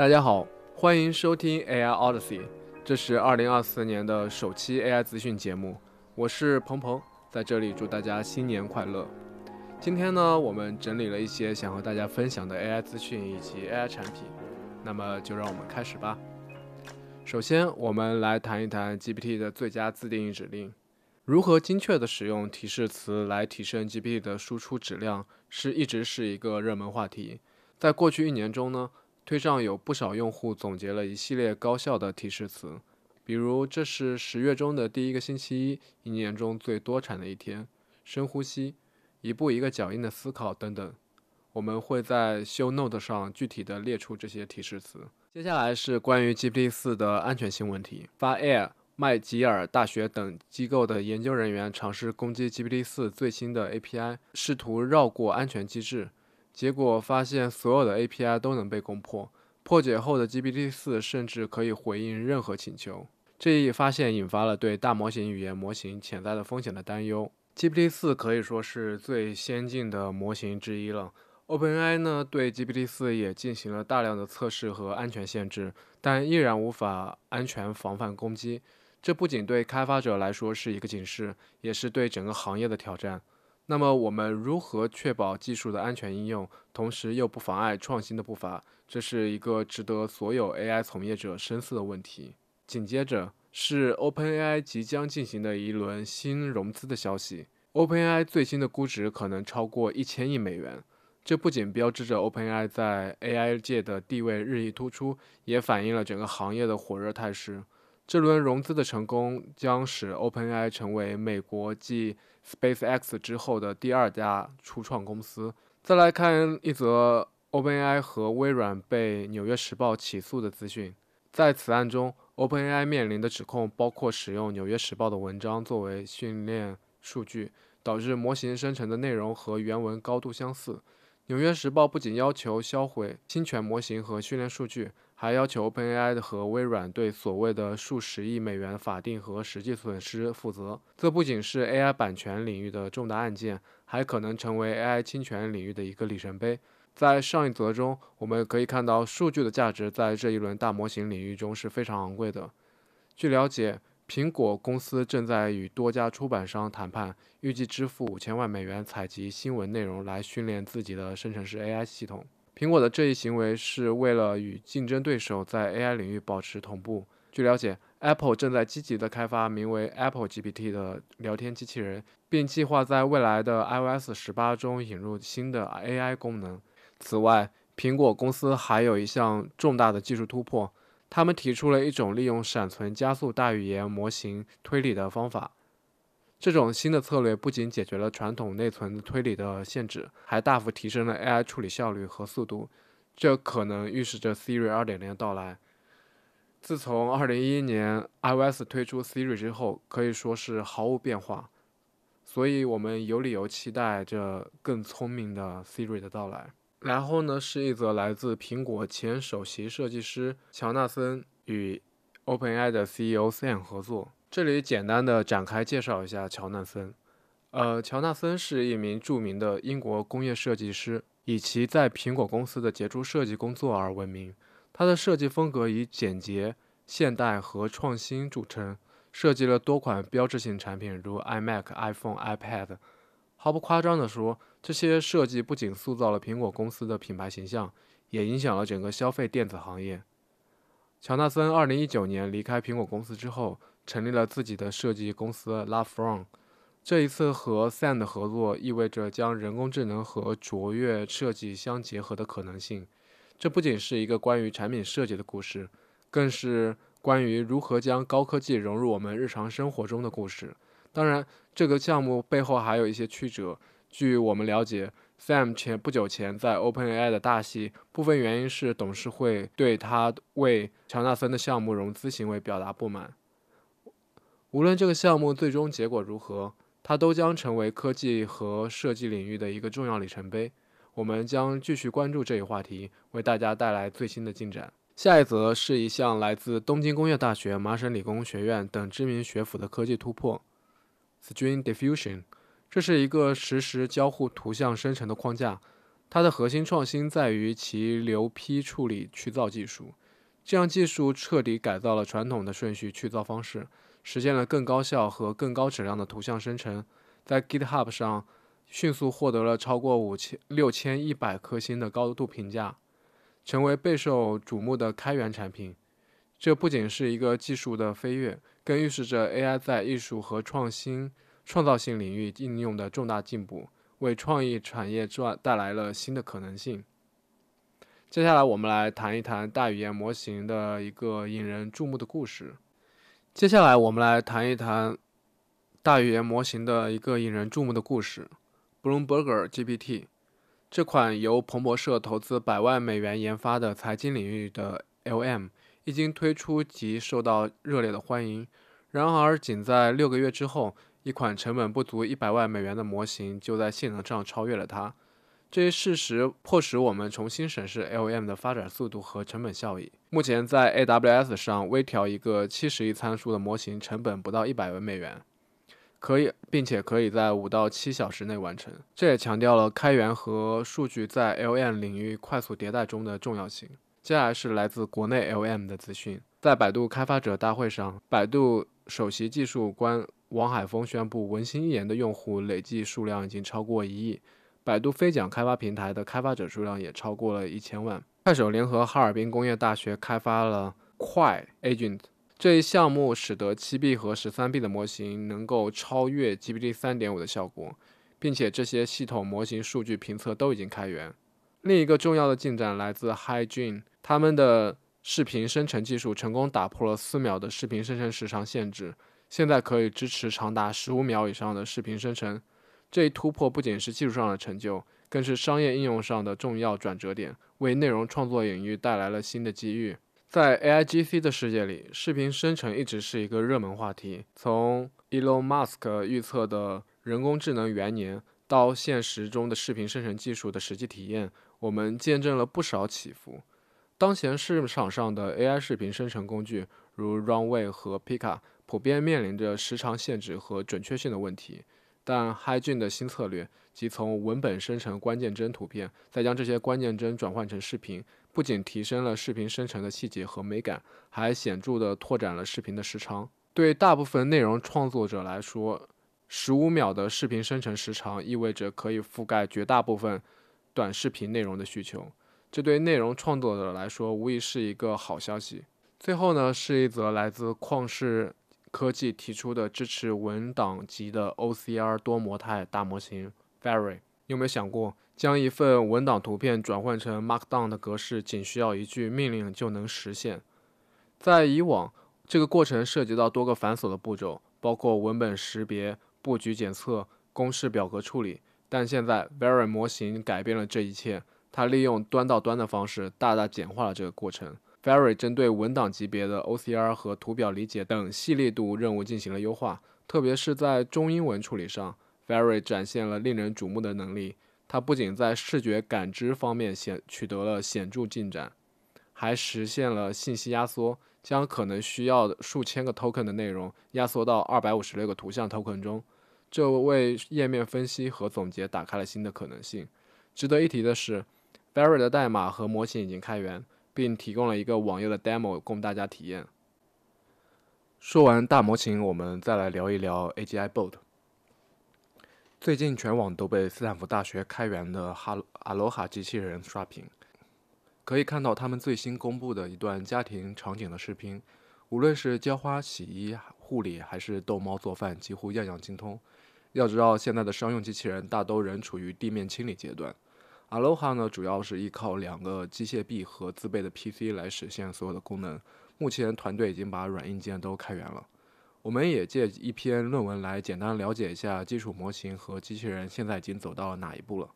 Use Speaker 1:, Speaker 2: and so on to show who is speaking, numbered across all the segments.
Speaker 1: 大家好，欢迎收听 AI Odyssey，这是二零二四年的首期 AI 资讯节目，我是鹏鹏，在这里祝大家新年快乐。今天呢，我们整理了一些想和大家分享的 AI 资讯以及 AI 产品，那么就让我们开始吧。首先，我们来谈一谈 GPT 的最佳自定义指令。如何精确地使用提示词来提升 GPT 的输出质量，是一直是一个热门话题。在过去一年中呢，推上有不少用户总结了一系列高效的提示词，比如这是十月中的第一个星期一，一年中最多产的一天，深呼吸，一步一个脚印的思考等等。我们会在 Show Note 上具体的列出这些提示词。接下来是关于 GPT 四的安全性问题。发 Air。麦吉尔大学等机构的研究人员尝试攻击 GPT-4 最新的 API，试图绕过安全机制，结果发现所有的 API 都能被攻破。破解后的 GPT-4 甚至可以回应任何请求。这一发现引发了对大模型语言模型潜在的风险的担忧。GPT-4 可以说是最先进的模型之一了。OpenAI 呢对 GPT-4 也进行了大量的测试和安全限制，但依然无法安全防范攻击。这不仅对开发者来说是一个警示，也是对整个行业的挑战。那么，我们如何确保技术的安全应用，同时又不妨碍创新的步伐？这是一个值得所有 AI 从业者深思的问题。紧接着是 OpenAI 即将进行的一轮新融资的消息。OpenAI 最新的估值可能超过一千亿美元，这不仅标志着 OpenAI 在 AI 界的地位日益突出，也反映了整个行业的火热态势。这轮融资的成功将使 OpenAI 成为美国继 SpaceX 之后的第二家初创公司。再来看一则 OpenAI 和微软被《纽约时报》起诉的资讯。在此案中，OpenAI 面临的指控包括使用《纽约时报》的文章作为训练数据，导致模型生成的内容和原文高度相似。《纽约时报》不仅要求销毁侵权模型和训练数据。还要求 OpenAI 和微软对所谓的数十亿美元法定和实际损失负责。这不仅是 AI 版权领域的重大案件，还可能成为 AI 侵权领域的一个里程碑。在上一则中，我们可以看到数据的价值在这一轮大模型领域中是非常昂贵的。据了解，苹果公司正在与多家出版商谈判，预计支付五千万美元采集新闻内容来训练自己的生成式 AI 系统。苹果的这一行为是为了与竞争对手在 AI 领域保持同步。据了解，Apple 正在积极地开发名为 Apple GPT 的聊天机器人，并计划在未来的 iOS 十八中引入新的 AI 功能。此外，苹果公司还有一项重大的技术突破，他们提出了一种利用闪存加速大语言模型推理的方法。这种新的策略不仅解决了传统内存推理的限制，还大幅提升了 AI 处理效率和速度。这可能预示着 Siri 2.0的到来。自从2011年 iOS 推出 Siri 之后，可以说是毫无变化。所以我们有理由期待着更聪明的 Siri 的到来。然后呢，是一则来自苹果前首席设计师乔纳森与 OpenAI 的 CEO Sam 合作。这里简单的展开介绍一下乔纳森。呃，乔纳森是一名著名的英国工业设计师，以其在苹果公司的杰出设计工作而闻名。他的设计风格以简洁、现代和创新著称，设计了多款标志性产品，如 iMac、iPhone、iPad。毫不夸张地说，这些设计不仅塑造了苹果公司的品牌形象，也影响了整个消费电子行业。乔纳森2019年离开苹果公司之后。成立了自己的设计公司 Love From。这一次和 Sam 的合作意味着将人工智能和卓越设计相结合的可能性。这不仅是一个关于产品设计的故事，更是关于如何将高科技融入我们日常生活中的故事。当然，这个项目背后还有一些曲折。据我们了解，Sam 前不久前在 OpenAI 的大戏，部分原因是董事会对他为乔纳森的项目融资行为表达不满。无论这个项目最终结果如何，它都将成为科技和设计领域的一个重要里程碑。我们将继续关注这一话题，为大家带来最新的进展。下一则是一项来自东京工业大学、麻省理工学院等知名学府的科技突破 ——String Diffusion。这是一个实时交互图像生成的框架。它的核心创新在于其流批处理去噪技术，这样技术彻底改造了传统的顺序去噪方式，实现了更高效和更高质量的图像生成，在 GitHub 上迅速获得了超过五千六千一百颗星的高度评价，成为备受瞩目的开源产品。这不仅是一个技术的飞跃，更预示着 AI 在艺术和创新。创造性领域应用的重大进步，为创意产业赚带来了新的可能性。接下来，我们来谈一谈大语言模型的一个引人注目的故事。接下来，我们来谈一谈大语言模型的一个引人注目的故事 ——Bloomberg GPT。这款由彭博社投资百万美元研发的财经领域的 LM，一经推出即受到热烈的欢迎。然而，仅在六个月之后，一款成本不足一百万美元的模型就在性能上超越了它，这一事实迫使我们重新审视 LM 的发展速度和成本效益。目前，在 AWS 上微调一个七十亿参数的模型，成本不到一百万美元，可以，并且可以在五到七小时内完成。这也强调了开源和数据在 LM 领域快速迭代中的重要性。接下来是来自国内 LM 的资讯，在百度开发者大会上，百度首席技术官。王海峰宣布，文心一言的用户累计数量已经超过一亿，百度飞桨开发平台的开发者数量也超过了一千万。快手联合哈尔滨工业大学开发了快 Agent 这一项目，使得七 B 和十三 B 的模型能够超越 GPT 三点五的效果，并且这些系统模型数据评测都已经开源。另一个重要的进展来自 HiGen，他们的视频生成技术成功打破了四秒的视频生成时长限制。现在可以支持长达十五秒以上的视频生成，这一突破不仅是技术上的成就，更是商业应用上的重要转折点，为内容创作领域带来了新的机遇。在 AIGC 的世界里，视频生成一直是一个热门话题。从 Elon Musk 预测的人工智能元年到现实中的视频生成技术的实际体验，我们见证了不少起伏。当前市场上的 AI 视频生成工具，如 Runway 和 Pika。普遍面临着时长限制和准确性的问题，但 HiGen 的新策略，即从文本生成关键帧图片，再将这些关键帧转换成视频，不仅提升了视频生成的细节和美感，还显著地拓展了视频的时长。对大部分内容创作者来说，十五秒的视频生成时长意味着可以覆盖绝大部分短视频内容的需求，这对内容创作者来说无疑是一个好消息。最后呢，是一则来自旷视。科技提出的支持文档级的 OCR 多模态大模型 Very，你有没有想过将一份文档图片转换成 Markdown 的格式，仅需要一句命令就能实现？在以往，这个过程涉及到多个繁琐的步骤，包括文本识别、布局检测、公式表格处理。但现在 Very 模型改变了这一切，它利用端到端的方式，大大简化了这个过程。Very 针对文档级别的 OCR 和图表理解等细粒度任务进行了优化，特别是在中英文处理上，Very 展现了令人瞩目的能力。它不仅在视觉感知方面显取得了显著进展，还实现了信息压缩，将可能需要的数千个 token 的内容压缩到二百五十六个图像 token 中，这为页面分析和总结打开了新的可能性。值得一提的是，Very 的代码和模型已经开源。并提供了一个网页的 demo 供大家体验。说完大模型，我们再来聊一聊 AGI Bot。最近全网都被斯坦福大学开源的哈阿罗哈机器人刷屏，可以看到他们最新公布的一段家庭场景的视频，无论是浇花、洗衣、护理，还是逗猫做饭，几乎样样精通。要知道，现在的商用机器人大都仍处于地面清理阶段。Aloha 呢，主要是依靠两个机械臂和自备的 PC 来实现所有的功能。目前团队已经把软硬件都开源了。我们也借一篇论文来简单了解一下基础模型和机器人现在已经走到了哪一步了。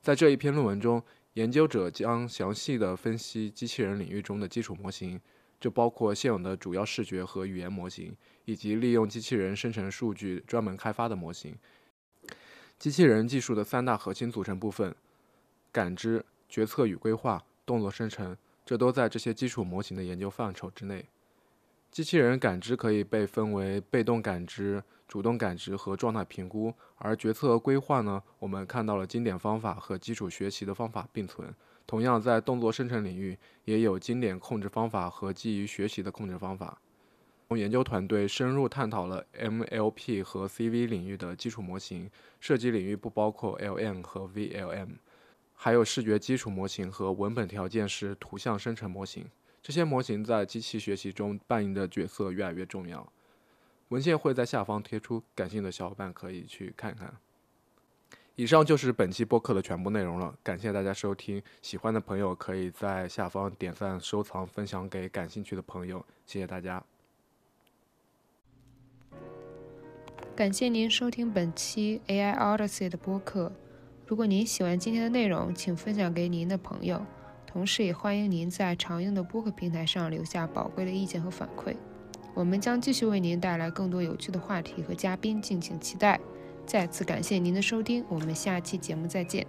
Speaker 1: 在这一篇论文中，研究者将详细的分析机器人领域中的基础模型，就包括现有的主要视觉和语言模型，以及利用机器人生成数据专门开发的模型。机器人技术的三大核心组成部分。感知、决策与规划、动作生成，这都在这些基础模型的研究范畴之内。机器人感知可以被分为被动感知、主动感知和状态评估；而决策规划呢，我们看到了经典方法和基础学习的方法并存。同样，在动作生成领域，也有经典控制方法和基于学习的控制方法。研究团队深入探讨了 MLP 和 CV 领域的基础模型，涉及领域不包括 LM 和 VLM，还有视觉基础模型和文本条件式图像生成模型。这些模型在机器学习中扮演的角色越来越重要。文献会在下方贴出，感兴趣的小伙伴可以去看看。以上就是本期播客的全部内容了，感谢大家收听。喜欢的朋友可以在下方点赞、收藏、分享给感兴趣的朋友，谢谢大家。
Speaker 2: 感谢您收听本期 AI Odyssey 的播客。如果您喜欢今天的内容，请分享给您的朋友。同时，也欢迎您在常用的播客平台上留下宝贵的意见和反馈。我们将继续为您带来更多有趣的话题和嘉宾，敬请期待。再次感谢您的收听，我们下期节目再见。